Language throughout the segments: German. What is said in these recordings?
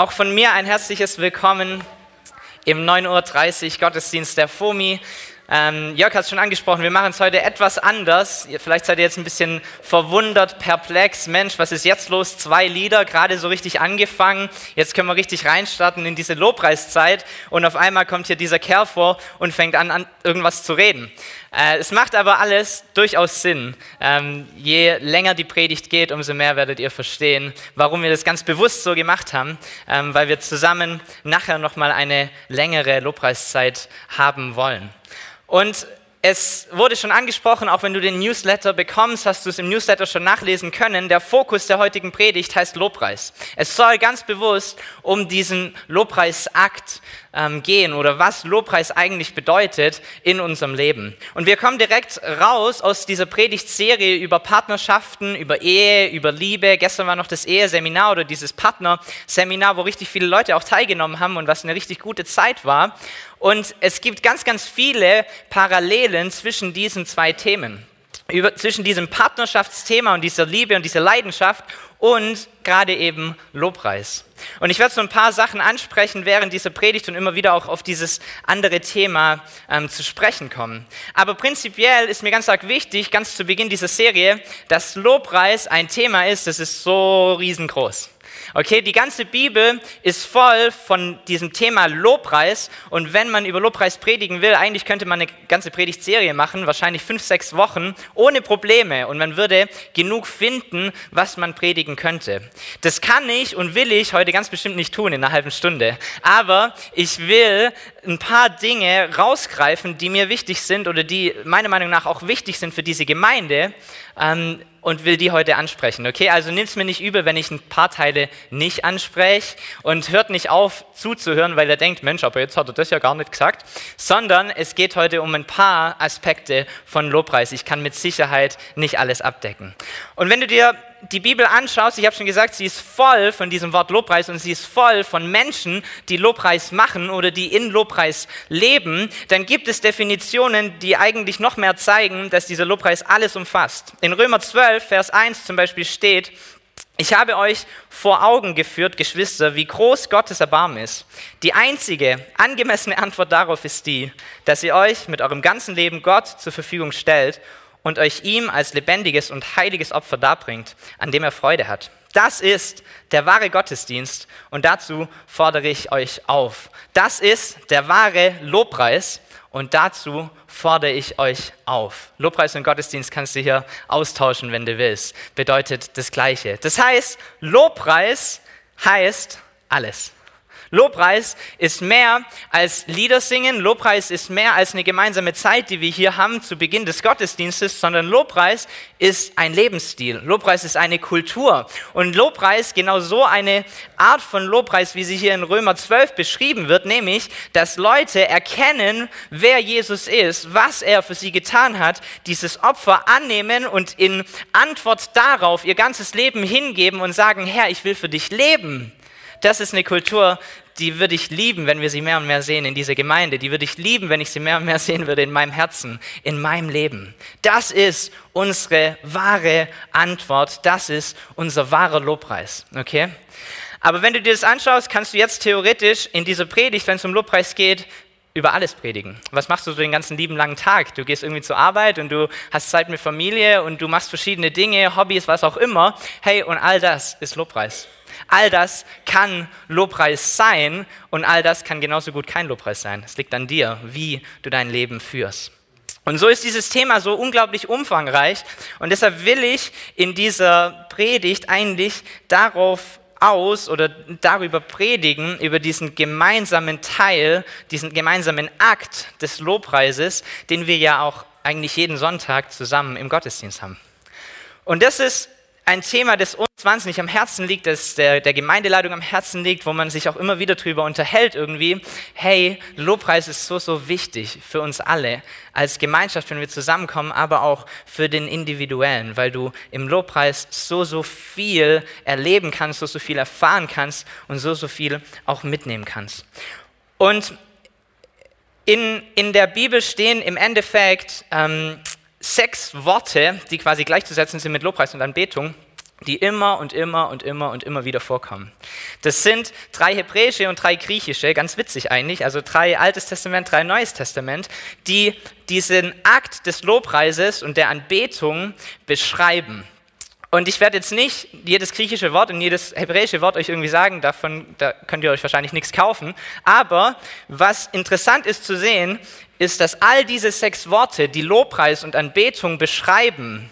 Auch von mir ein herzliches Willkommen im 9.30 Uhr Gottesdienst der FOMI. Ähm, Jörg hat es schon angesprochen, wir machen es heute etwas anders. Vielleicht seid ihr jetzt ein bisschen verwundert, perplex. Mensch, was ist jetzt los? Zwei Lieder, gerade so richtig angefangen. Jetzt können wir richtig reinstarten in diese Lobpreiszeit. Und auf einmal kommt hier dieser Kerl vor und fängt an, an irgendwas zu reden. Äh, es macht aber alles durchaus Sinn. Ähm, je länger die Predigt geht, umso mehr werdet ihr verstehen, warum wir das ganz bewusst so gemacht haben, ähm, weil wir zusammen nachher nochmal eine längere Lobpreiszeit haben wollen. Und es wurde schon angesprochen, auch wenn du den Newsletter bekommst, hast du es im Newsletter schon nachlesen können. Der Fokus der heutigen Predigt heißt Lobpreis. Es soll ganz bewusst um diesen Lobpreisakt ähm, gehen oder was Lobpreis eigentlich bedeutet in unserem Leben. Und wir kommen direkt raus aus dieser Predigtserie über Partnerschaften, über Ehe, über Liebe. Gestern war noch das Eheseminar oder dieses Partnerseminar, wo richtig viele Leute auch teilgenommen haben und was eine richtig gute Zeit war. Und es gibt ganz, ganz viele Parallelen zwischen diesen zwei Themen. Über, zwischen diesem Partnerschaftsthema und dieser Liebe und dieser Leidenschaft und gerade eben Lobpreis. Und ich werde so ein paar Sachen ansprechen während dieser Predigt und immer wieder auch auf dieses andere Thema ähm, zu sprechen kommen. Aber prinzipiell ist mir ganz arg wichtig, ganz zu Beginn dieser Serie, dass Lobpreis ein Thema ist, das ist so riesengroß. Okay, die ganze Bibel ist voll von diesem Thema Lobpreis. Und wenn man über Lobpreis predigen will, eigentlich könnte man eine ganze Predigtserie machen, wahrscheinlich fünf, sechs Wochen, ohne Probleme. Und man würde genug finden, was man predigen könnte. Das kann ich und will ich heute ganz bestimmt nicht tun in einer halben Stunde, aber ich will ein paar Dinge rausgreifen, die mir wichtig sind oder die meiner Meinung nach auch wichtig sind für diese Gemeinde, ähm, und will die heute ansprechen. Okay, also nimm's mir nicht übel, wenn ich ein paar Teile nicht anspreche und hört nicht auf zuzuhören, weil er denkt, Mensch, aber jetzt hat er das ja gar nicht gesagt, sondern es geht heute um ein paar Aspekte von Lobpreis. Ich kann mit Sicherheit nicht alles abdecken. Und wenn du dir die Bibel anschaust, ich habe schon gesagt, sie ist voll von diesem Wort Lobpreis und sie ist voll von Menschen, die Lobpreis machen oder die in Lobpreis leben, dann gibt es Definitionen, die eigentlich noch mehr zeigen, dass dieser Lobpreis alles umfasst. In Römer 12, Vers 1 zum Beispiel steht, ich habe euch vor Augen geführt, Geschwister, wie groß Gottes Erbarmen ist. Die einzige angemessene Antwort darauf ist die, dass ihr euch mit eurem ganzen Leben Gott zur Verfügung stellt und euch ihm als lebendiges und heiliges Opfer darbringt, an dem er Freude hat. Das ist der wahre Gottesdienst und dazu fordere ich euch auf. Das ist der wahre Lobpreis und dazu fordere ich euch auf. Lobpreis und Gottesdienst kannst du hier austauschen, wenn du willst. Bedeutet das Gleiche. Das heißt, Lobpreis heißt alles. Lobpreis ist mehr als Lieder singen, Lobpreis ist mehr als eine gemeinsame Zeit, die wir hier haben zu Beginn des Gottesdienstes, sondern Lobpreis ist ein Lebensstil. Lobpreis ist eine Kultur. Und Lobpreis, genau so eine Art von Lobpreis, wie sie hier in Römer 12 beschrieben wird, nämlich, dass Leute erkennen, wer Jesus ist, was er für sie getan hat, dieses Opfer annehmen und in Antwort darauf ihr ganzes Leben hingeben und sagen, Herr, ich will für dich leben. Das ist eine Kultur, die würde ich lieben, wenn wir sie mehr und mehr sehen in dieser Gemeinde. Die würde ich lieben, wenn ich sie mehr und mehr sehen würde in meinem Herzen, in meinem Leben. Das ist unsere wahre Antwort. Das ist unser wahrer Lobpreis. Okay? Aber wenn du dir das anschaust, kannst du jetzt theoretisch in dieser Predigt, wenn es um Lobpreis geht, über alles predigen. Was machst du so den ganzen lieben langen Tag? Du gehst irgendwie zur Arbeit und du hast Zeit mit Familie und du machst verschiedene Dinge, Hobbys, was auch immer. Hey, und all das ist Lobpreis. All das kann Lobpreis sein und all das kann genauso gut kein Lobpreis sein. Es liegt an dir, wie du dein Leben führst. Und so ist dieses Thema so unglaublich umfangreich und deshalb will ich in dieser Predigt eigentlich darauf aus oder darüber predigen, über diesen gemeinsamen Teil, diesen gemeinsamen Akt des Lobpreises, den wir ja auch eigentlich jeden Sonntag zusammen im Gottesdienst haben. Und das ist ein Thema, das uns wahnsinnig am Herzen liegt, das der, der Gemeindeleitung am Herzen liegt, wo man sich auch immer wieder drüber unterhält irgendwie. Hey, Lobpreis ist so, so wichtig für uns alle als Gemeinschaft, wenn wir zusammenkommen, aber auch für den Individuellen, weil du im Lobpreis so, so viel erleben kannst, so, so viel erfahren kannst und so, so viel auch mitnehmen kannst. Und in, in der Bibel stehen im Endeffekt ähm, sechs Worte, die quasi gleichzusetzen sind mit Lobpreis und Anbetung. die immer und immer und immer und immer wieder vorkommen. Das sind drei hebräische und drei griechische, ganz witzig eigentlich, also drei Altes Testament, drei Neues Testament, die diesen Akt des Lobpreises und der Anbetung beschreiben. Und ich werde jetzt nicht jedes griechische Wort und jedes hebräische Wort euch irgendwie sagen, davon da könnt ihr euch wahrscheinlich nichts kaufen. Aber was interessant ist zu sehen, ist, dass all diese sechs Worte, die Lobpreis und Anbetung beschreiben,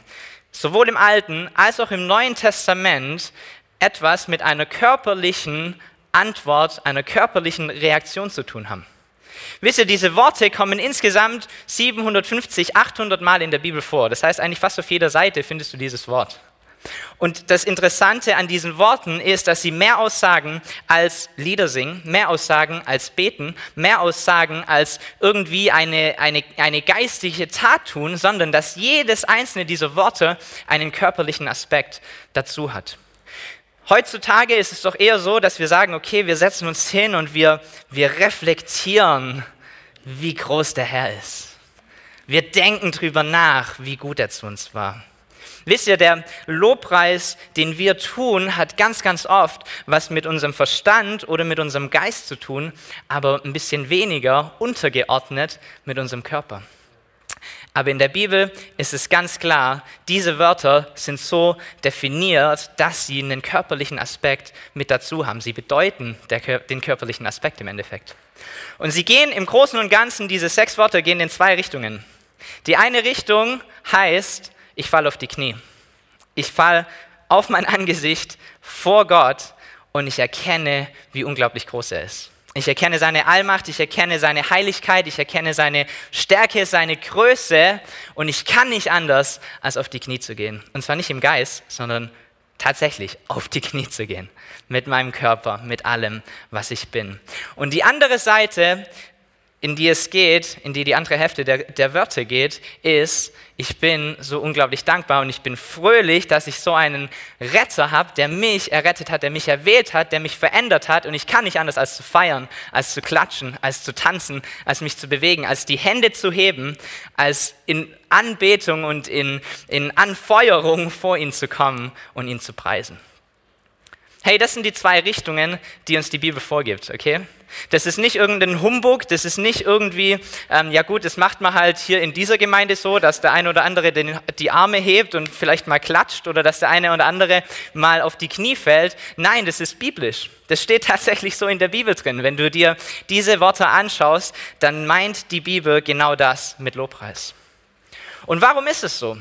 sowohl im Alten als auch im Neuen Testament etwas mit einer körperlichen Antwort, einer körperlichen Reaktion zu tun haben. Wisst ihr, diese Worte kommen insgesamt 750, 800 Mal in der Bibel vor. Das heißt, eigentlich fast auf jeder Seite findest du dieses Wort. Und das Interessante an diesen Worten ist, dass sie mehr aussagen als Lieder singen, mehr aussagen als beten, mehr aussagen als irgendwie eine, eine, eine geistige Tat tun, sondern dass jedes einzelne dieser Worte einen körperlichen Aspekt dazu hat. Heutzutage ist es doch eher so, dass wir sagen, okay, wir setzen uns hin und wir, wir reflektieren, wie groß der Herr ist. Wir denken drüber nach, wie gut er zu uns war. Wisst ihr, der Lobpreis, den wir tun, hat ganz, ganz oft was mit unserem Verstand oder mit unserem Geist zu tun, aber ein bisschen weniger untergeordnet mit unserem Körper. Aber in der Bibel ist es ganz klar, diese Wörter sind so definiert, dass sie einen körperlichen Aspekt mit dazu haben. Sie bedeuten der, den körperlichen Aspekt im Endeffekt. Und sie gehen im Großen und Ganzen, diese sechs Wörter gehen in zwei Richtungen. Die eine Richtung heißt, ich falle auf die Knie. Ich falle auf mein Angesicht vor Gott und ich erkenne, wie unglaublich groß er ist. Ich erkenne seine Allmacht, ich erkenne seine Heiligkeit, ich erkenne seine Stärke, seine Größe und ich kann nicht anders, als auf die Knie zu gehen. Und zwar nicht im Geist, sondern tatsächlich auf die Knie zu gehen. Mit meinem Körper, mit allem, was ich bin. Und die andere Seite in die es geht, in die die andere Hälfte der, der Wörter geht, ist, ich bin so unglaublich dankbar und ich bin fröhlich, dass ich so einen Retter habe, der mich errettet hat, der mich erwählt hat, der mich verändert hat und ich kann nicht anders als zu feiern, als zu klatschen, als zu tanzen, als mich zu bewegen, als die Hände zu heben, als in Anbetung und in, in Anfeuerung vor ihn zu kommen und ihn zu preisen. Hey, das sind die zwei Richtungen, die uns die Bibel vorgibt, okay? Das ist nicht irgendein Humbug, das ist nicht irgendwie, ähm, ja gut, das macht man halt hier in dieser Gemeinde so, dass der eine oder andere den, die Arme hebt und vielleicht mal klatscht oder dass der eine oder andere mal auf die Knie fällt. Nein, das ist biblisch. Das steht tatsächlich so in der Bibel drin. Wenn du dir diese Worte anschaust, dann meint die Bibel genau das mit Lobpreis. Und warum ist es so?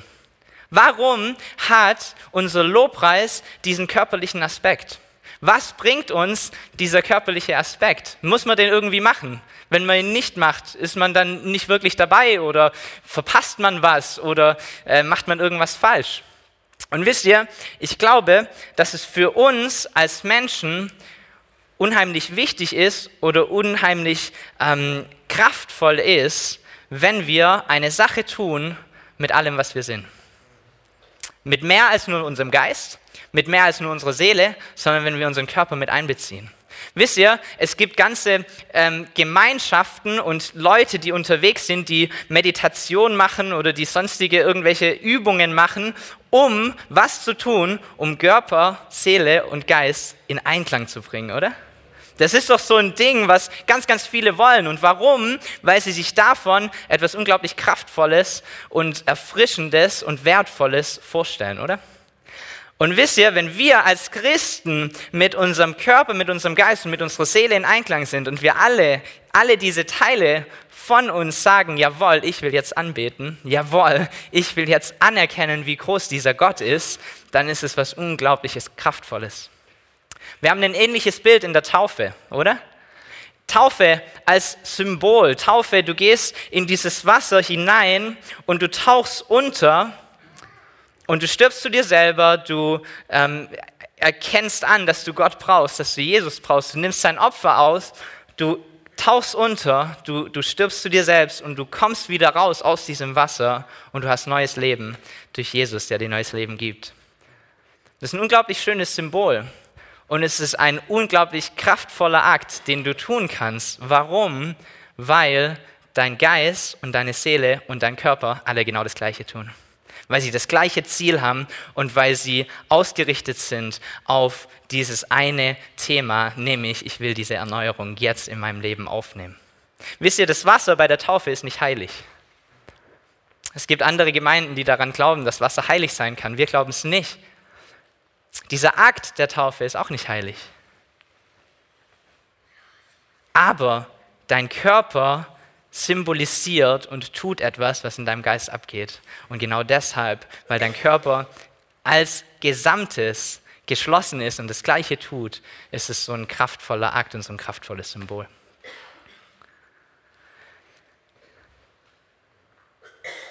Warum hat unser Lobpreis diesen körperlichen Aspekt? Was bringt uns dieser körperliche Aspekt? Muss man den irgendwie machen? Wenn man ihn nicht macht, ist man dann nicht wirklich dabei oder verpasst man was oder äh, macht man irgendwas falsch? Und wisst ihr, ich glaube, dass es für uns als Menschen unheimlich wichtig ist oder unheimlich ähm, kraftvoll ist, wenn wir eine Sache tun mit allem, was wir sind. Mit mehr als nur unserem Geist, mit mehr als nur unserer Seele, sondern wenn wir unseren Körper mit einbeziehen. Wisst ihr, es gibt ganze ähm, Gemeinschaften und Leute, die unterwegs sind, die Meditation machen oder die sonstige irgendwelche Übungen machen, um was zu tun, um Körper, Seele und Geist in Einklang zu bringen, oder? Das ist doch so ein Ding, was ganz, ganz viele wollen. Und warum? Weil sie sich davon etwas unglaublich Kraftvolles und Erfrischendes und Wertvolles vorstellen, oder? Und wisst ihr, wenn wir als Christen mit unserem Körper, mit unserem Geist und mit unserer Seele in Einklang sind und wir alle, alle diese Teile von uns sagen, jawohl, ich will jetzt anbeten, jawohl, ich will jetzt anerkennen, wie groß dieser Gott ist, dann ist es was Unglaubliches, Kraftvolles. Wir haben ein ähnliches Bild in der Taufe, oder? Taufe als Symbol. Taufe, du gehst in dieses Wasser hinein und du tauchst unter und du stirbst zu dir selber, du ähm, erkennst an, dass du Gott brauchst, dass du Jesus brauchst, du nimmst sein Opfer aus, du tauchst unter, du, du stirbst zu dir selbst und du kommst wieder raus aus diesem Wasser und du hast neues Leben durch Jesus, der dir neues Leben gibt. Das ist ein unglaublich schönes Symbol. Und es ist ein unglaublich kraftvoller Akt, den du tun kannst. Warum? Weil dein Geist und deine Seele und dein Körper alle genau das Gleiche tun. weil sie das gleiche Ziel haben und weil sie ausgerichtet sind auf dieses eine Thema, nämlich ich will diese Erneuerung jetzt in meinem Leben aufnehmen. Wisst ihr, das Wasser bei der Taufe ist nicht heilig. Es gibt andere Gemeinden, die daran glauben, dass Wasser heilig sein kann. Wir glauben es nicht. Dieser Akt der Taufe ist auch nicht heilig. Aber dein Körper symbolisiert und tut etwas, was in deinem Geist abgeht. Und genau deshalb, weil dein Körper als Gesamtes geschlossen ist und das Gleiche tut, ist es so ein kraftvoller Akt und so ein kraftvolles Symbol.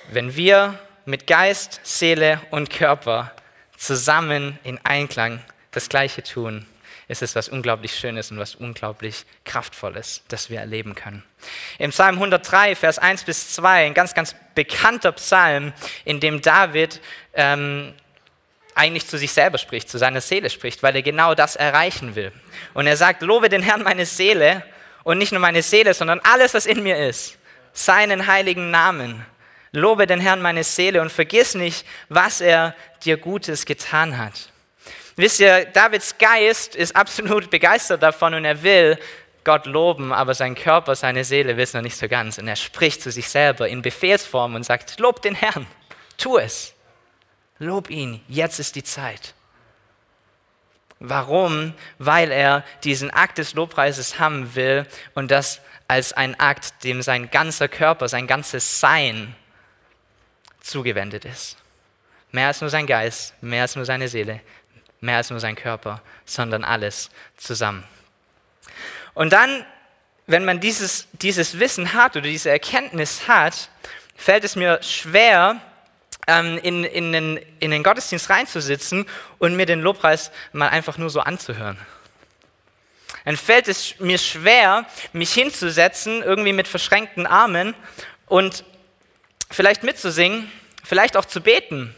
Wenn wir mit Geist, Seele und Körper zusammen in Einklang das Gleiche tun, ist es was unglaublich Schönes und was unglaublich Kraftvolles, das wir erleben können. Im Psalm 103, Vers 1 bis 2, ein ganz, ganz bekannter Psalm, in dem David ähm, eigentlich zu sich selber spricht, zu seiner Seele spricht, weil er genau das erreichen will. Und er sagt, lobe den Herrn meine Seele und nicht nur meine Seele, sondern alles, was in mir ist, seinen heiligen Namen. Lobe den Herrn meine Seele und vergiss nicht, was er dir Gutes getan hat. Wisst ihr, Davids Geist ist absolut begeistert davon und er will Gott loben, aber sein Körper, seine Seele will es noch nicht so ganz. Und er spricht zu sich selber in Befehlsform und sagt, lob den Herrn, tu es. Lob ihn, jetzt ist die Zeit. Warum? Weil er diesen Akt des Lobpreises haben will und das als ein Akt, dem sein ganzer Körper, sein ganzes Sein zugewendet ist. Mehr als nur sein Geist, mehr als nur seine Seele, mehr als nur sein Körper, sondern alles zusammen. Und dann, wenn man dieses, dieses Wissen hat oder diese Erkenntnis hat, fällt es mir schwer, ähm, in, in, den, in den Gottesdienst reinzusitzen und mir den Lobpreis mal einfach nur so anzuhören. Dann fällt es mir schwer, mich hinzusetzen, irgendwie mit verschränkten Armen und vielleicht mitzusingen, vielleicht auch zu beten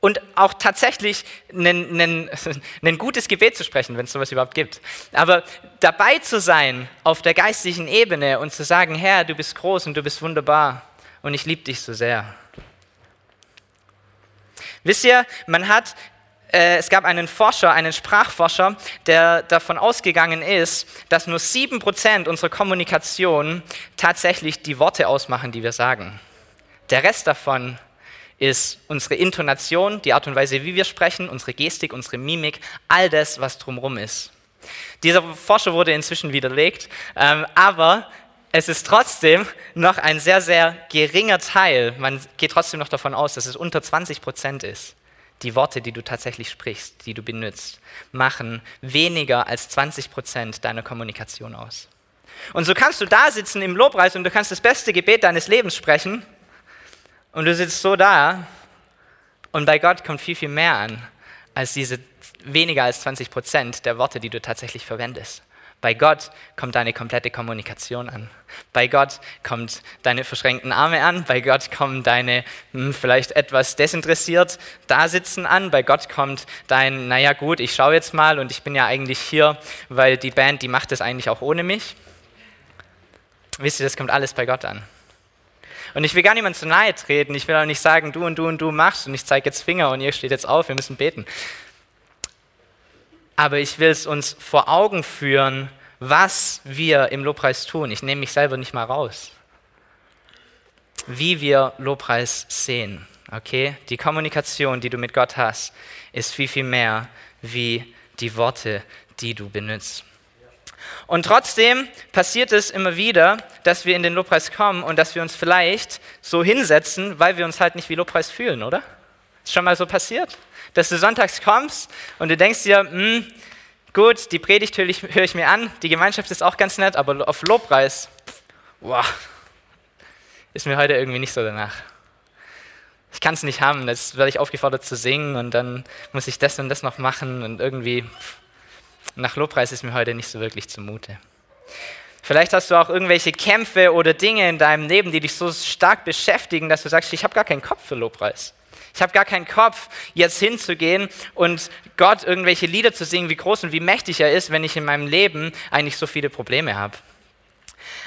und auch tatsächlich ein gutes Gebet zu sprechen, wenn es sowas überhaupt gibt. Aber dabei zu sein auf der geistlichen Ebene und zu sagen, Herr, du bist groß und du bist wunderbar und ich liebe dich so sehr. Wisst ihr, man hat äh, es gab einen Forscher, einen Sprachforscher, der davon ausgegangen ist, dass nur 7% unserer Kommunikation tatsächlich die Worte ausmachen, die wir sagen. Der Rest davon ist unsere Intonation, die Art und Weise, wie wir sprechen, unsere Gestik, unsere Mimik, all das, was drumherum ist. Dieser Forscher wurde inzwischen widerlegt, ähm, aber es ist trotzdem noch ein sehr, sehr geringer Teil. Man geht trotzdem noch davon aus, dass es unter 20 Prozent ist. Die Worte, die du tatsächlich sprichst, die du benutzt, machen weniger als 20 Prozent deiner Kommunikation aus. Und so kannst du da sitzen im Lobpreis und du kannst das beste Gebet deines Lebens sprechen und du sitzt so da und bei Gott kommt viel, viel mehr an als diese weniger als 20 Prozent der Worte, die du tatsächlich verwendest. Bei Gott kommt deine komplette Kommunikation an. Bei Gott kommt deine verschränkten Arme an. Bei Gott kommen deine hm, vielleicht etwas desinteressiert da sitzen an. Bei Gott kommt dein, naja gut, ich schaue jetzt mal und ich bin ja eigentlich hier, weil die Band, die macht es eigentlich auch ohne mich. Wisst ihr, das kommt alles bei Gott an. Und ich will gar niemand zu nahe treten. Ich will auch nicht sagen, du und du und du machst und ich zeige jetzt Finger und ihr steht jetzt auf, wir müssen beten. Aber ich will es uns vor Augen führen, was wir im Lobpreis tun. Ich nehme mich selber nicht mal raus. Wie wir Lobpreis sehen. Okay? Die Kommunikation, die du mit Gott hast, ist viel, viel mehr wie die Worte, die du benutzt. Und trotzdem passiert es immer wieder, dass wir in den Lobpreis kommen und dass wir uns vielleicht so hinsetzen, weil wir uns halt nicht wie Lobpreis fühlen, oder? Ist schon mal so passiert? Dass du sonntags kommst und du denkst dir, hm, gut, die Predigt höre ich, hör ich, mir an, die Gemeinschaft ist auch ganz nett, aber auf Lobpreis, wow, ist mir heute irgendwie nicht so danach. Ich kann es nicht haben, jetzt werde ich aufgefordert zu singen und dann muss ich das und das noch machen und irgendwie nach Lobpreis ist mir heute nicht so wirklich zumute. Vielleicht hast du auch irgendwelche Kämpfe oder Dinge in deinem Leben, die dich so stark beschäftigen, dass du sagst, ich habe gar keinen Kopf für Lobpreis. Ich habe gar keinen Kopf, jetzt hinzugehen und Gott irgendwelche Lieder zu singen, wie groß und wie mächtig er ist, wenn ich in meinem Leben eigentlich so viele Probleme habe.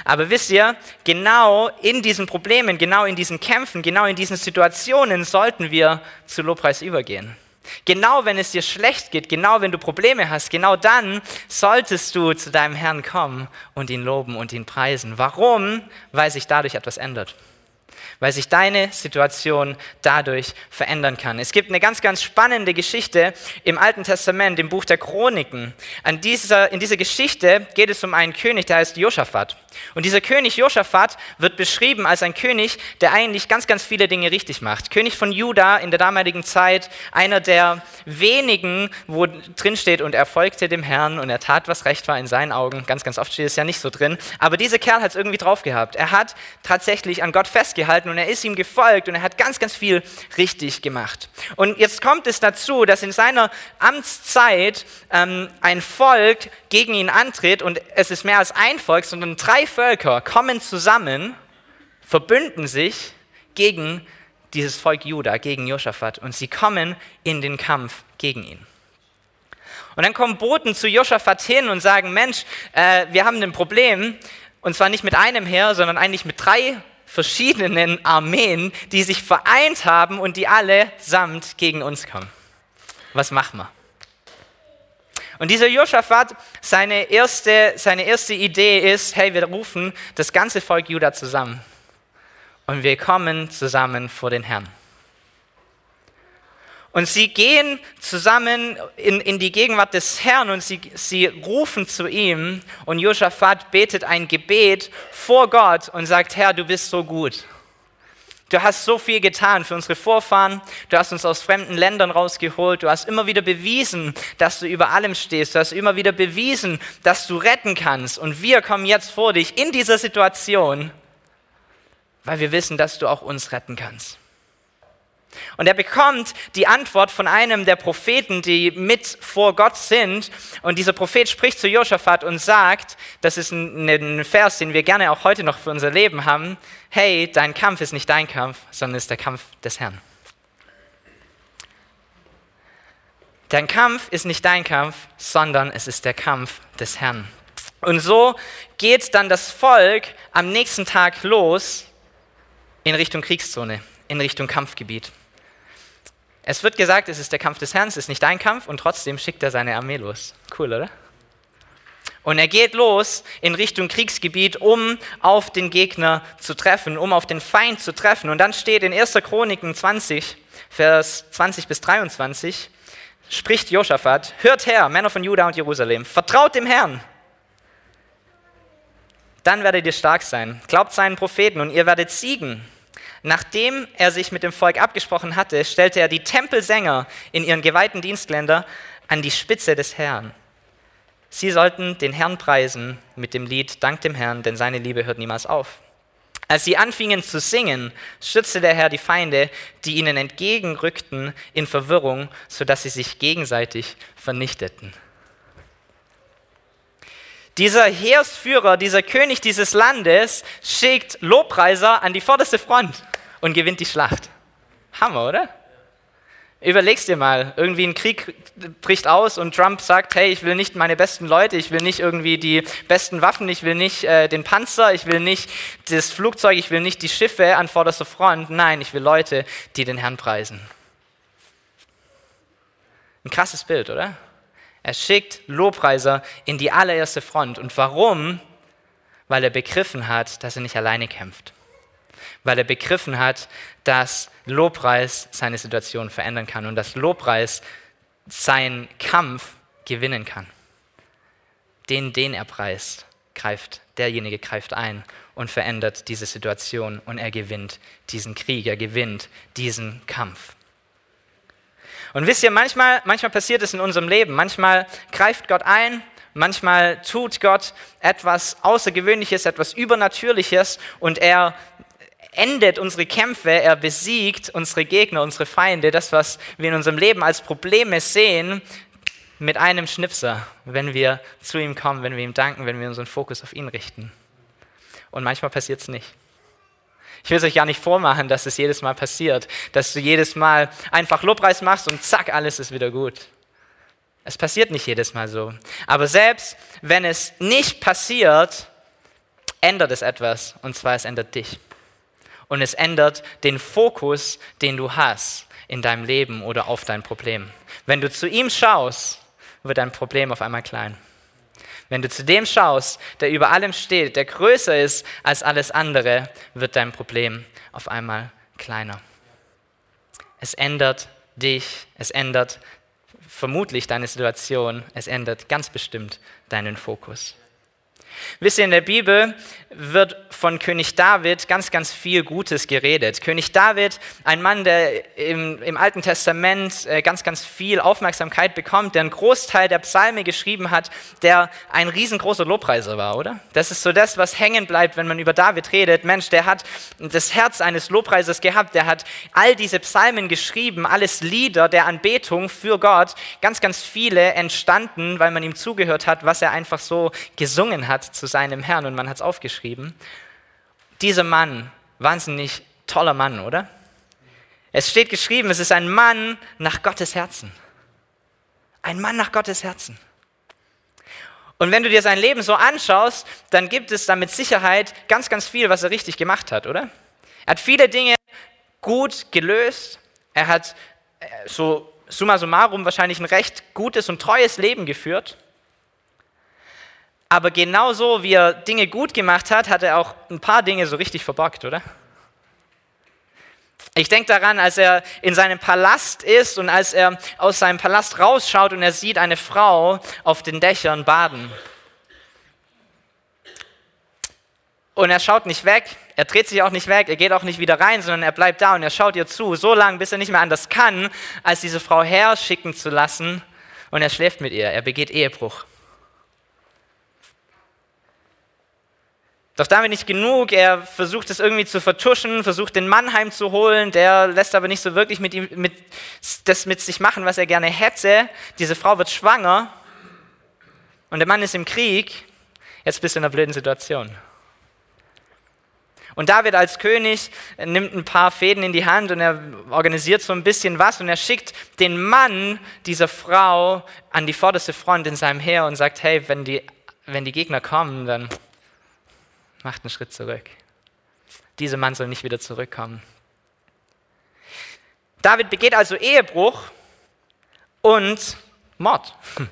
Aber wisst ihr, genau in diesen Problemen, genau in diesen Kämpfen, genau in diesen Situationen sollten wir zu Lobpreis übergehen. Genau wenn es dir schlecht geht, genau wenn du Probleme hast, genau dann solltest du zu deinem Herrn kommen und ihn loben und ihn preisen. Warum? Weil sich dadurch etwas ändert weil sich deine Situation dadurch verändern kann. Es gibt eine ganz, ganz spannende Geschichte im Alten Testament, im Buch der Chroniken. An dieser, in dieser Geschichte geht es um einen König, der heißt Josaphat. Und dieser König Josaphat wird beschrieben als ein König, der eigentlich ganz, ganz viele Dinge richtig macht. König von Juda in der damaligen Zeit, einer der wenigen, wo drin steht, und er folgte dem Herrn und er tat, was recht war in seinen Augen. Ganz, ganz oft steht es ja nicht so drin. Aber dieser Kerl hat es irgendwie drauf gehabt. Er hat tatsächlich an Gott festgehalten und er ist ihm gefolgt und er hat ganz, ganz viel richtig gemacht. Und jetzt kommt es dazu, dass in seiner Amtszeit ähm, ein Volk gegen ihn antritt und es ist mehr als ein Volk, sondern drei Völker kommen zusammen, verbünden sich gegen dieses Volk Juda, gegen Josaphat und sie kommen in den Kampf gegen ihn. Und dann kommen Boten zu Josaphat hin und sagen, Mensch, äh, wir haben ein Problem, und zwar nicht mit einem Heer, sondern eigentlich mit drei verschiedenen Armeen, die sich vereint haben und die alle samt gegen uns kommen. Was machen wir? Und dieser Josaphat, seine erste, seine erste Idee ist, hey, wir rufen das ganze Volk Juda zusammen und wir kommen zusammen vor den Herrn. Und sie gehen zusammen in, in die Gegenwart des Herrn und sie, sie rufen zu ihm und Josaphat betet ein Gebet vor Gott und sagt, Herr, du bist so gut. Du hast so viel getan für unsere Vorfahren. Du hast uns aus fremden Ländern rausgeholt. Du hast immer wieder bewiesen, dass du über allem stehst. Du hast immer wieder bewiesen, dass du retten kannst. Und wir kommen jetzt vor dich in dieser Situation, weil wir wissen, dass du auch uns retten kannst. Und er bekommt die Antwort von einem der Propheten, die mit vor Gott sind. Und dieser Prophet spricht zu Josaphat und sagt, das ist ein, Vers, den wir gerne auch heute noch für unser Leben haben, hey, dein Kampf ist nicht dein Kampf, sondern ist der Kampf des Herrn. Dein Kampf ist nicht dein Kampf, sondern es ist der Kampf des Herrn. Und so geht dann das Volk am nächsten Tag los in Richtung Kriegszone, in Richtung Kampfgebiet. Es wird gesagt, es ist der Kampf des Herrn, es ist nicht dein Kampf und trotzdem schickt er seine Armee los. Cool, oder? Und er geht los in Richtung Kriegsgebiet, um auf den Gegner zu treffen, um auf den Feind zu treffen. Und dann steht in 1. Chroniken 20, Vers 20 bis 23, spricht Josaphat, hört her, Männer von Juda und Jerusalem, vertraut dem Herrn. Dann werdet ihr stark sein. Glaubt seinen Propheten und ihr werdet siegen. Nachdem er sich mit dem Volk abgesprochen hatte, stellte er die Tempelsänger in ihren geweihten Dienstländer an die Spitze des Herrn. Sie sollten den Herrn preisen mit dem Lied Dank dem Herrn, denn seine Liebe hört niemals auf. Als sie anfingen zu singen, schützte der Herr die Feinde, die ihnen entgegenrückten, in Verwirrung, sodass sie sich gegenseitig vernichteten. Dieser Heersführer, dieser König dieses Landes schickt Lobpreiser an die vorderste Front und gewinnt die Schlacht. Hammer, oder? Überlegst dir mal, irgendwie ein Krieg bricht aus und Trump sagt, hey, ich will nicht meine besten Leute, ich will nicht irgendwie die besten Waffen, ich will nicht äh, den Panzer, ich will nicht das Flugzeug, ich will nicht die Schiffe an vorderster Front. Nein, ich will Leute, die den Herrn preisen. Ein krasses Bild, oder? Er schickt Lobpreiser in die allererste Front. Und warum? Weil er begriffen hat, dass er nicht alleine kämpft weil er begriffen hat, dass Lobpreis seine Situation verändern kann und dass Lobpreis seinen Kampf gewinnen kann. Den, den er preist, greift, derjenige greift ein und verändert diese Situation und er gewinnt diesen Krieg, er gewinnt diesen Kampf. Und wisst ihr, manchmal, manchmal passiert es in unserem Leben, manchmal greift Gott ein, manchmal tut Gott etwas Außergewöhnliches, etwas Übernatürliches und er endet unsere Kämpfe, er besiegt unsere Gegner, unsere Feinde, das, was wir in unserem Leben als Probleme sehen, mit einem Schnipser, wenn wir zu ihm kommen, wenn wir ihm danken, wenn wir unseren Fokus auf ihn richten. Und manchmal passiert es nicht. Ich will es euch gar nicht vormachen, dass es jedes Mal passiert, dass du jedes Mal einfach Lobpreis machst und zack, alles ist wieder gut. Es passiert nicht jedes Mal so. Aber selbst wenn es nicht passiert, ändert es etwas, und zwar es ändert dich. Und es ändert den Fokus, den du hast in deinem Leben oder auf dein Problem. Wenn du zu ihm schaust, wird dein Problem auf einmal klein. Wenn du zu dem schaust, der über allem steht, der größer ist als alles andere, wird dein Problem auf einmal kleiner. Es ändert dich, es ändert vermutlich deine Situation, es ändert ganz bestimmt deinen Fokus. Wisst ihr, in der Bibel wird von König David ganz, ganz viel Gutes geredet. König David, ein Mann, der im, im, Alten Testament äh, ganz, ganz viel Aufmerksamkeit bekommt, der einen Großteil der Psalme geschrieben hat, der ein riesengroßer Lobpreiser war, oder? Das ist so das, was hängen bleibt, wenn man über David redet. Mensch, der hat das Herz eines Lobpreisers gehabt, der hat all diese Psalmen geschrieben, alles Lieder der Anbetung für Gott, ganz, ganz viele entstanden, weil man ihm zugehört hat, was er einfach so gesungen hat zu seinem Herrn und man hat es aufgeschrieben. Dieser Mann, wahnsinnig toller Mann, oder? Es steht geschrieben, es ist ein Mann nach Gottes Herzen. Ein Mann nach Gottes Herzen. Und wenn du dir sein Leben so anschaust, dann gibt es da mit Sicherheit ganz, ganz viel, was er richtig gemacht hat, oder? Er hat viele Dinge gut gelöst. Er hat äh, so summa summarum wahrscheinlich ein recht gutes und treues Leben geführt. Aber genauso wie er Dinge gut gemacht hat, hat er auch ein paar Dinge so richtig verbockt, oder? Ich denke daran, als er in seinem Palast ist und als er aus seinem Palast rausschaut und er sieht eine Frau auf den Dächern baden. Und er schaut nicht weg, er dreht sich auch nicht weg, er geht auch nicht wieder rein, sondern er bleibt da und er schaut ihr zu, so lange, bis er nicht mehr anders kann, als diese Frau herschicken zu lassen und er schläft mit ihr, er begeht Ehebruch. Doch damit nicht genug, er versucht es irgendwie zu vertuschen, versucht den Mann heimzuholen, der lässt aber nicht so wirklich mit ihm, mit, das mit sich machen, was er gerne hätte. Diese Frau wird schwanger und der Mann ist im Krieg, jetzt bist du in einer blöden Situation. Und David als König nimmt ein paar Fäden in die Hand und er organisiert so ein bisschen was und er schickt den Mann dieser Frau an die vorderste Front in seinem Heer und sagt, hey, wenn die, wenn die Gegner kommen, dann macht einen Schritt zurück. Dieser Mann soll nicht wieder zurückkommen. David begeht also Ehebruch und Mord.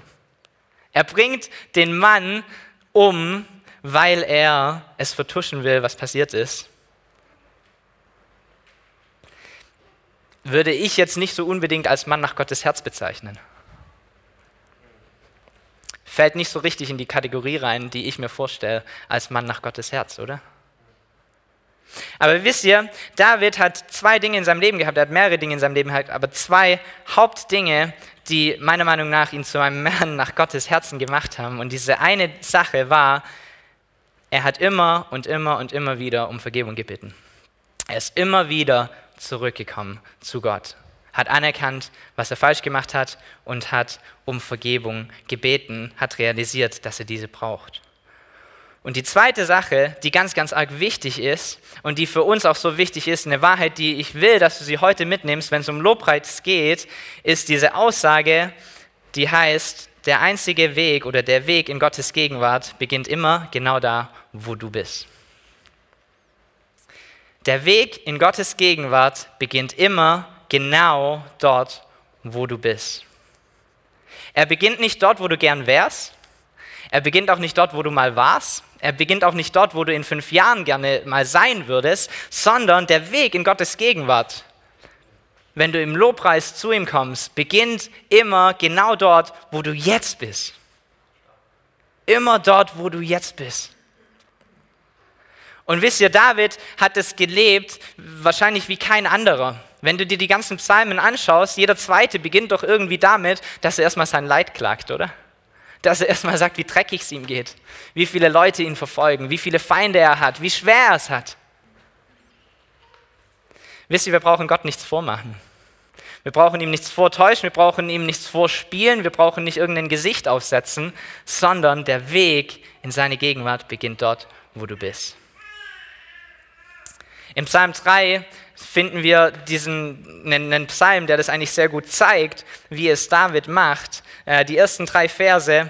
Er bringt den Mann um, weil er es vertuschen will, was passiert ist. Würde ich jetzt nicht so unbedingt als Mann nach Gottes Herz bezeichnen fällt nicht so richtig in die Kategorie rein, die ich mir vorstelle als Mann nach Gottes Herz, oder? Aber wisst ihr, David hat zwei Dinge in seinem Leben gehabt, er hat mehrere Dinge in seinem Leben gehabt, aber zwei Hauptdinge, die meiner Meinung nach ihn zu einem Mann nach Gottes Herzen gemacht haben. Und diese eine Sache war, er hat immer und immer und immer wieder um Vergebung gebeten. Er ist immer wieder zurückgekommen zu Gott hat anerkannt, was er falsch gemacht hat und hat um Vergebung gebeten, hat realisiert, dass er diese braucht. Und die zweite Sache, die ganz, ganz arg wichtig ist und die für uns auch so wichtig ist, eine Wahrheit, die ich will, dass du sie heute mitnimmst, wenn es um Lobpreis geht, ist diese Aussage, die heißt, der einzige Weg oder der Weg in Gottes Gegenwart beginnt immer genau da, wo du bist. Der Weg in Gottes Gegenwart beginnt immer genau dort, wo du bist. Er beginnt nicht dort, wo du gern wärst. Er beginnt auch nicht dort, wo du mal warst. Er beginnt auch nicht dort, wo du in fünf Jahren gerne mal sein würdest, sondern der Weg in Gottes Gegenwart, wenn du im Lobpreis zu ihm kommst, beginnt immer genau dort, wo du jetzt bist. Immer dort, wo du jetzt bist. Und wisst ihr, David hat es gelebt, wahrscheinlich wie kein anderer. Wenn du dir die ganzen Psalmen anschaust, jeder zweite beginnt doch irgendwie damit, dass er erstmal sein Leid klagt, oder? Dass er erstmal sagt, wie dreckig es ihm geht, wie viele Leute ihn verfolgen, wie viele Feinde er hat, wie schwer er es hat. Wisst ihr, wir brauchen Gott nichts vormachen. Wir brauchen ihm nichts vortäuschen, wir brauchen ihm nichts vorspielen, wir brauchen nicht irgendein Gesicht aufsetzen, sondern der Weg in seine Gegenwart beginnt dort, wo du bist. Im Psalm 3 finden wir diesen einen Psalm, der das eigentlich sehr gut zeigt, wie es David macht. Äh, die ersten drei Verse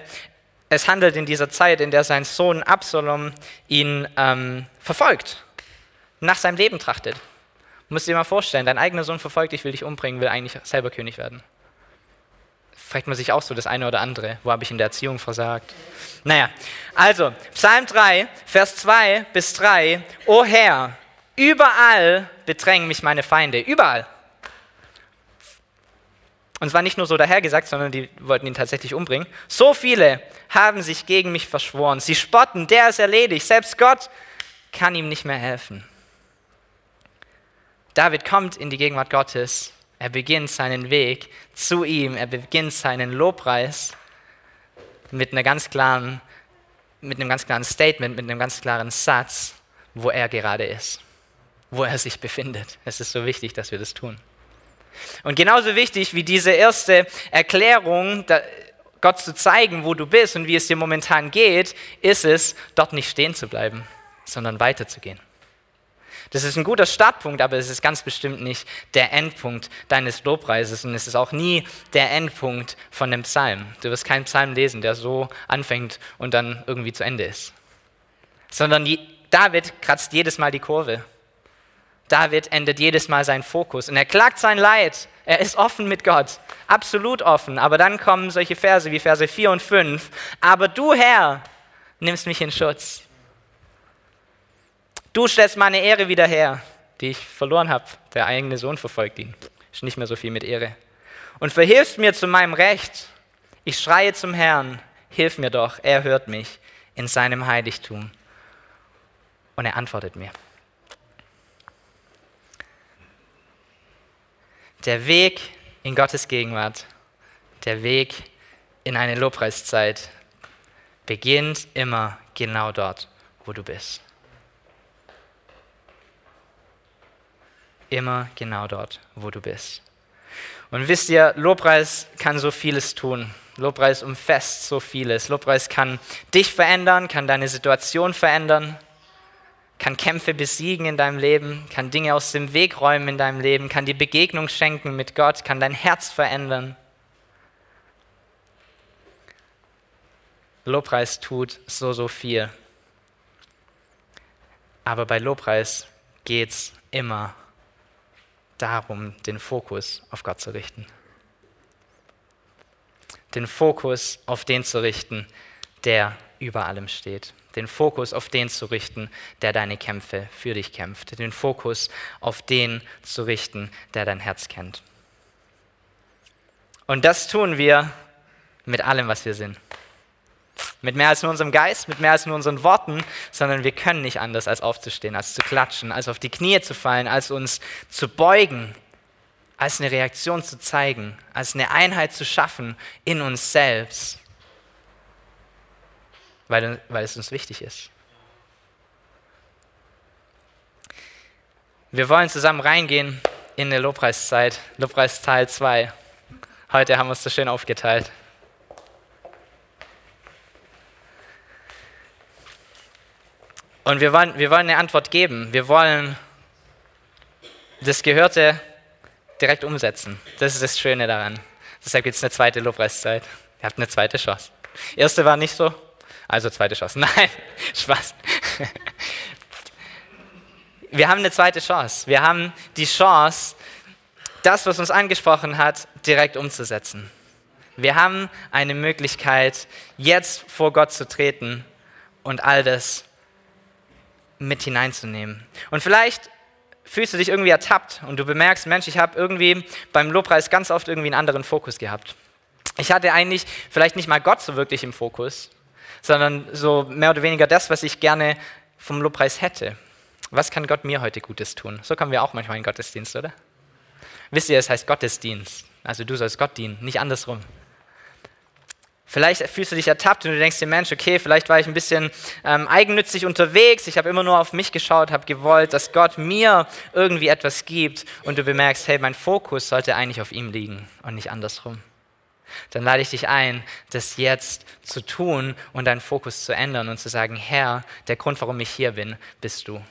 es handelt in dieser Zeit, in der sein Sohn Absalom ihn ähm, verfolgt, nach seinem Leben trachtet. Du musst dir mal vorstellen, dein eigener Sohn verfolgt dich, will dich umbringen, will eigentlich selber König werden. Fragt man sich auch so das eine oder andere. Wo habe ich in der Erziehung versagt? Naja, also Psalm 3, Vers 2 bis 3. O Herr, überall bedrängen mich meine Feinde. Überall. Und es war nicht nur so dahergesagt, sondern die wollten ihn tatsächlich umbringen. So viele haben sich gegen mich verschworen. Sie spotten, der ist erledigt. Selbst Gott kann ihm nicht mehr helfen. David kommt in die Gegenwart Gottes. Er beginnt seinen Weg zu ihm. Er beginnt seinen Lobpreis mit, einer ganz klaren, mit einem ganz klaren Statement, mit einem ganz klaren Satz, wo er gerade ist, wo er sich befindet. Es ist so wichtig, dass wir das tun. Und genauso wichtig wie diese erste Erklärung, Gott zu zeigen, wo du bist und wie es dir momentan geht, ist es, dort nicht stehen zu bleiben, sondern weiterzugehen. Das ist ein guter Startpunkt, aber es ist ganz bestimmt nicht der Endpunkt deines Lobpreises und es ist auch nie der Endpunkt von dem Psalm. Du wirst keinen Psalm lesen, der so anfängt und dann irgendwie zu Ende ist. Sondern David kratzt jedes Mal die Kurve. David endet jedes Mal seinen Fokus und er klagt sein Leid. Er ist offen mit Gott, absolut offen. Aber dann kommen solche Verse wie Verse 4 und 5. Aber du, Herr, nimmst mich in Schutz. Du stellst meine Ehre wieder her, die ich verloren habe. Der eigene Sohn verfolgt ihn. Ist nicht mehr so viel mit Ehre. Und verhilfst mir zu meinem Recht. Ich schreie zum Herrn, hilf mir doch, er hört mich in seinem Heiligtum. Und er antwortet mir. Der Weg in Gottes Gegenwart, der Weg in eine Lobpreiszeit beginnt immer genau dort, wo du bist. Immer genau dort, wo du bist. Und wisst ihr, Lobpreis kann so vieles tun. Lobpreis umfasst so vieles. Lobpreis kann dich verändern, kann deine Situation verändern kann Kämpfe besiegen in deinem Leben, kann Dinge aus dem Weg räumen in deinem Leben, kann die Begegnung schenken mit Gott, kann dein Herz verändern. Lobpreis tut so, so viel. Aber bei Lobpreis geht es immer darum, den Fokus auf Gott zu richten. Den Fokus auf den zu richten, der über allem steht den Fokus auf den zu richten, der deine Kämpfe für dich kämpft, den Fokus auf den zu richten, der dein Herz kennt. Und das tun wir mit allem, was wir sind. Mit mehr als nur unserem Geist, mit mehr als nur unseren Worten, sondern wir können nicht anders, als aufzustehen, als zu klatschen, als auf die Knie zu fallen, als uns zu beugen, als eine Reaktion zu zeigen, als eine Einheit zu schaffen in uns selbst weil, weil es uns wichtig ist. Wir wollen zusammen reingehen in eine Lobpreiszeit, Lobpreis Teil 2. Heute haben wir es so schön aufgeteilt. Und wir wollen, wir wollen eine Antwort geben. Wir wollen das Gehörte direkt umsetzen. Das ist das Schöne daran. Deshalb gibt es eine zweite Lobpreiszeit. Ihr habt eine zweite Chance. Erste war nicht so, also zweite Chance. Nein, Spaß. Wir haben eine zweite Chance. Wir haben die Chance, das, was uns angesprochen hat, direkt umzusetzen. Wir haben eine Möglichkeit, jetzt vor Gott zu treten und all das mit hineinzunehmen. Und vielleicht fühlst du dich irgendwie ertappt und du bemerkst, Mensch, ich habe irgendwie beim Lobpreis ganz oft irgendwie einen anderen Fokus gehabt. Ich hatte eigentlich vielleicht nicht mal Gott so wirklich im Fokus, sondern so mehr oder weniger das, was ich gerne vom Lobpreis hätte. Was kann Gott mir heute Gutes tun? So kommen wir auch manchmal in Gottesdienst, oder? Wisst ihr, es heißt Gottesdienst. Also du sollst Gott dienen, nicht andersrum. Vielleicht fühlst du dich ertappt und du denkst dir, Mensch, okay, vielleicht war ich ein bisschen ähm, eigennützig unterwegs, ich habe immer nur auf mich geschaut, habe gewollt, dass Gott mir irgendwie etwas gibt und du bemerkst, hey, mein Fokus sollte eigentlich auf ihm liegen und nicht andersrum dann lade ich dich ein, das jetzt zu tun und deinen Fokus zu ändern und zu sagen, Herr, der Grund, warum ich hier bin, bist du.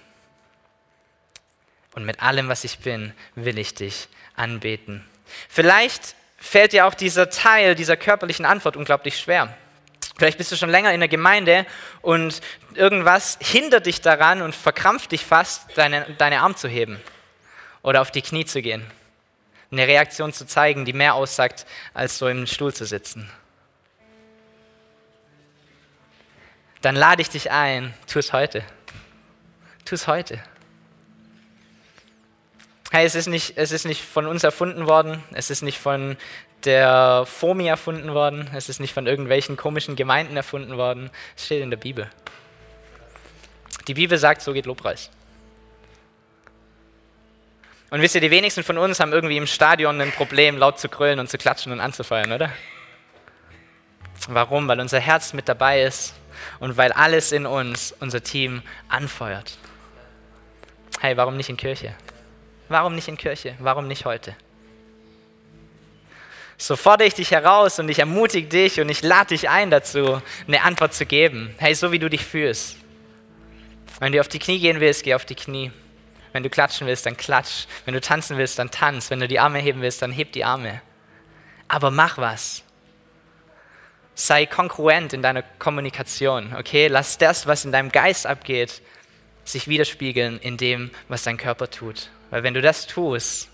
Und mit allem, was ich bin, will ich dich anbeten. Vielleicht fällt dir auch dieser Teil dieser körperlichen Antwort unglaublich schwer. Vielleicht bist du schon länger in der Gemeinde und irgendwas hindert dich daran und verkrampft dich fast, deine, deine Arm zu heben oder auf die Knie zu gehen. Eine Reaktion zu zeigen, die mehr aussagt, als so im Stuhl zu sitzen. Dann lade ich dich ein, tu es heute. Tu es heute. Hey, es ist, nicht, es ist nicht von uns erfunden worden, es ist nicht von der FOMI erfunden worden, es ist nicht von irgendwelchen komischen Gemeinden erfunden worden, es steht in der Bibel. Die Bibel sagt, so geht Lobpreis. Und wisst ihr, die wenigsten von uns haben irgendwie im Stadion ein Problem, laut zu krölen und zu klatschen und anzufeuern, oder? Warum? Weil unser Herz mit dabei ist und weil alles in uns unser Team anfeuert. Hey, warum nicht in Kirche? Warum nicht in Kirche? Warum nicht heute? So fordere ich dich heraus und ich ermutige dich und ich lade dich ein dazu, eine Antwort zu geben. Hey, so wie du dich fühlst. Wenn du auf die Knie gehen willst, geh auf die Knie. Wenn du klatschen willst, dann klatsch. Wenn du tanzen willst, dann tanz. Wenn du die Arme heben willst, dann heb die Arme. Aber mach was. Sei kongruent in deiner Kommunikation, okay? Lass das, was in deinem Geist abgeht, sich widerspiegeln in dem, was dein Körper tut. Weil wenn du das tust,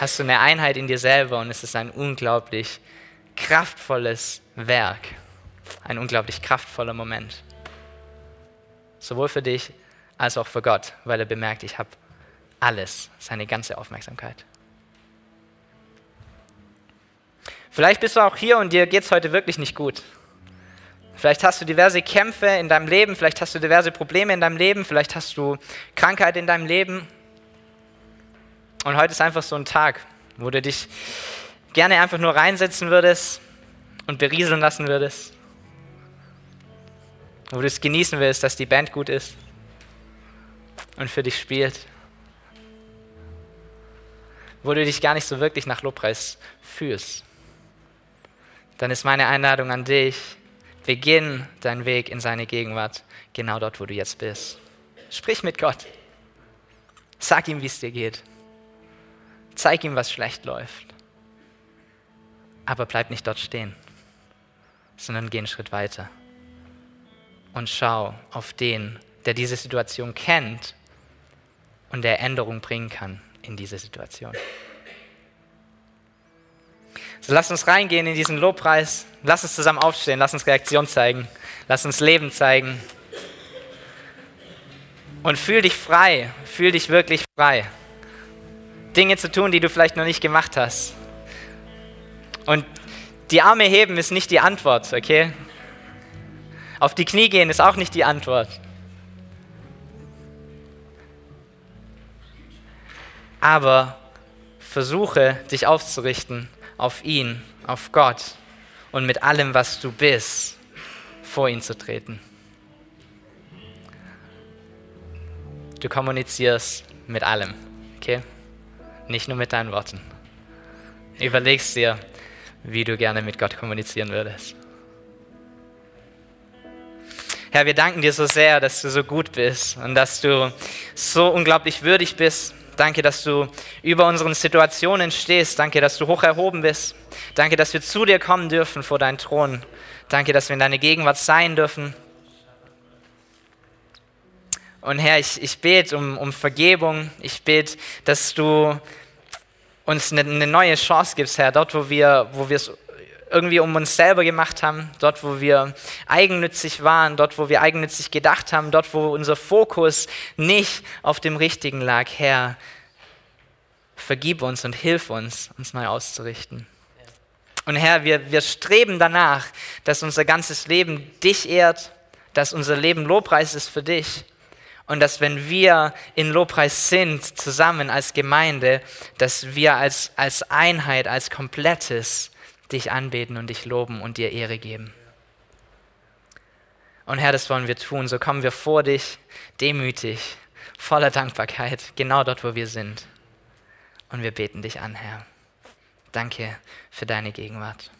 hast du eine Einheit in dir selber und es ist ein unglaublich kraftvolles Werk, ein unglaublich kraftvoller Moment. Sowohl für dich als auch für Gott, weil er bemerkt, ich habe alles, seine ganze Aufmerksamkeit. Vielleicht bist du auch hier und dir geht es heute wirklich nicht gut. Vielleicht hast du diverse Kämpfe in deinem Leben, vielleicht hast du diverse Probleme in deinem Leben, vielleicht hast du Krankheit in deinem Leben. Und heute ist einfach so ein Tag, wo du dich gerne einfach nur reinsetzen würdest und berieseln lassen würdest. Wo du es genießen willst, dass die Band gut ist und für dich spielt. Wo du dich gar nicht so wirklich nach Lobpreis fühlst. Dann ist meine Einladung an dich, Beginn deinen Weg in seine Gegenwart, genau dort, wo du jetzt bist. Sprich mit Gott. Sag ihm, wie es dir geht. Zeig ihm, was schlecht läuft. Aber bleib nicht dort stehen, sondern geh einen Schritt weiter. Und schau auf den, der diese Situation kennt und der Änderung bringen kann in diese Situation. So lass uns reingehen in diesen Lobpreis. Lass uns zusammen aufstehen. Lass uns Reaktion zeigen. Lass uns Leben zeigen. Und fühl dich frei. Fühl dich wirklich frei. Dinge zu tun, die du vielleicht noch nicht gemacht hast. Und die Arme heben ist nicht die Antwort, okay? Auf die Knie gehen ist auch nicht die Antwort. Aber versuche dich aufzurichten auf ihn, auf Gott und mit allem, was du bist, vor ihn zu treten. Du kommunizierst mit allem, okay? Nicht nur mit deinen Worten. Überlegst dir, wie du gerne mit Gott kommunizieren würdest. Herr, wir danken dir so sehr, dass du so gut bist und dass du so unglaublich würdig bist, Danke, dass du über unseren Situationen stehst. Danke, dass du hoch erhoben bist. Danke, dass wir zu dir kommen dürfen vor deinen Thron. Danke, dass wir in deine Gegenwart sein dürfen. Und Herr, ich, ich bete um, um Vergebung. Ich bete, dass du uns eine, eine neue Chance gibst, Herr, dort, wo wir, wo wir es irgendwie um uns selber gemacht haben, dort, wo wir eigennützig waren, dort, wo wir eigennützig gedacht haben, dort, wo unser Fokus nicht auf dem Richtigen lag. Herr, vergib uns und hilf uns, uns neu auszurichten. Und Herr, wir, wir streben danach, dass unser ganzes Leben dich ehrt, dass unser Leben Lobpreis ist für dich. Und dass wenn wir in Lobpreis sind, zusammen als Gemeinde, dass wir als, als Einheit, als Komplettes dich anbeten und dich loben und dir Ehre geben. Und Herr, das wollen wir tun. So kommen wir vor dich, demütig, voller Dankbarkeit, genau dort, wo wir sind. Und wir beten dich an, Herr. Danke für deine Gegenwart.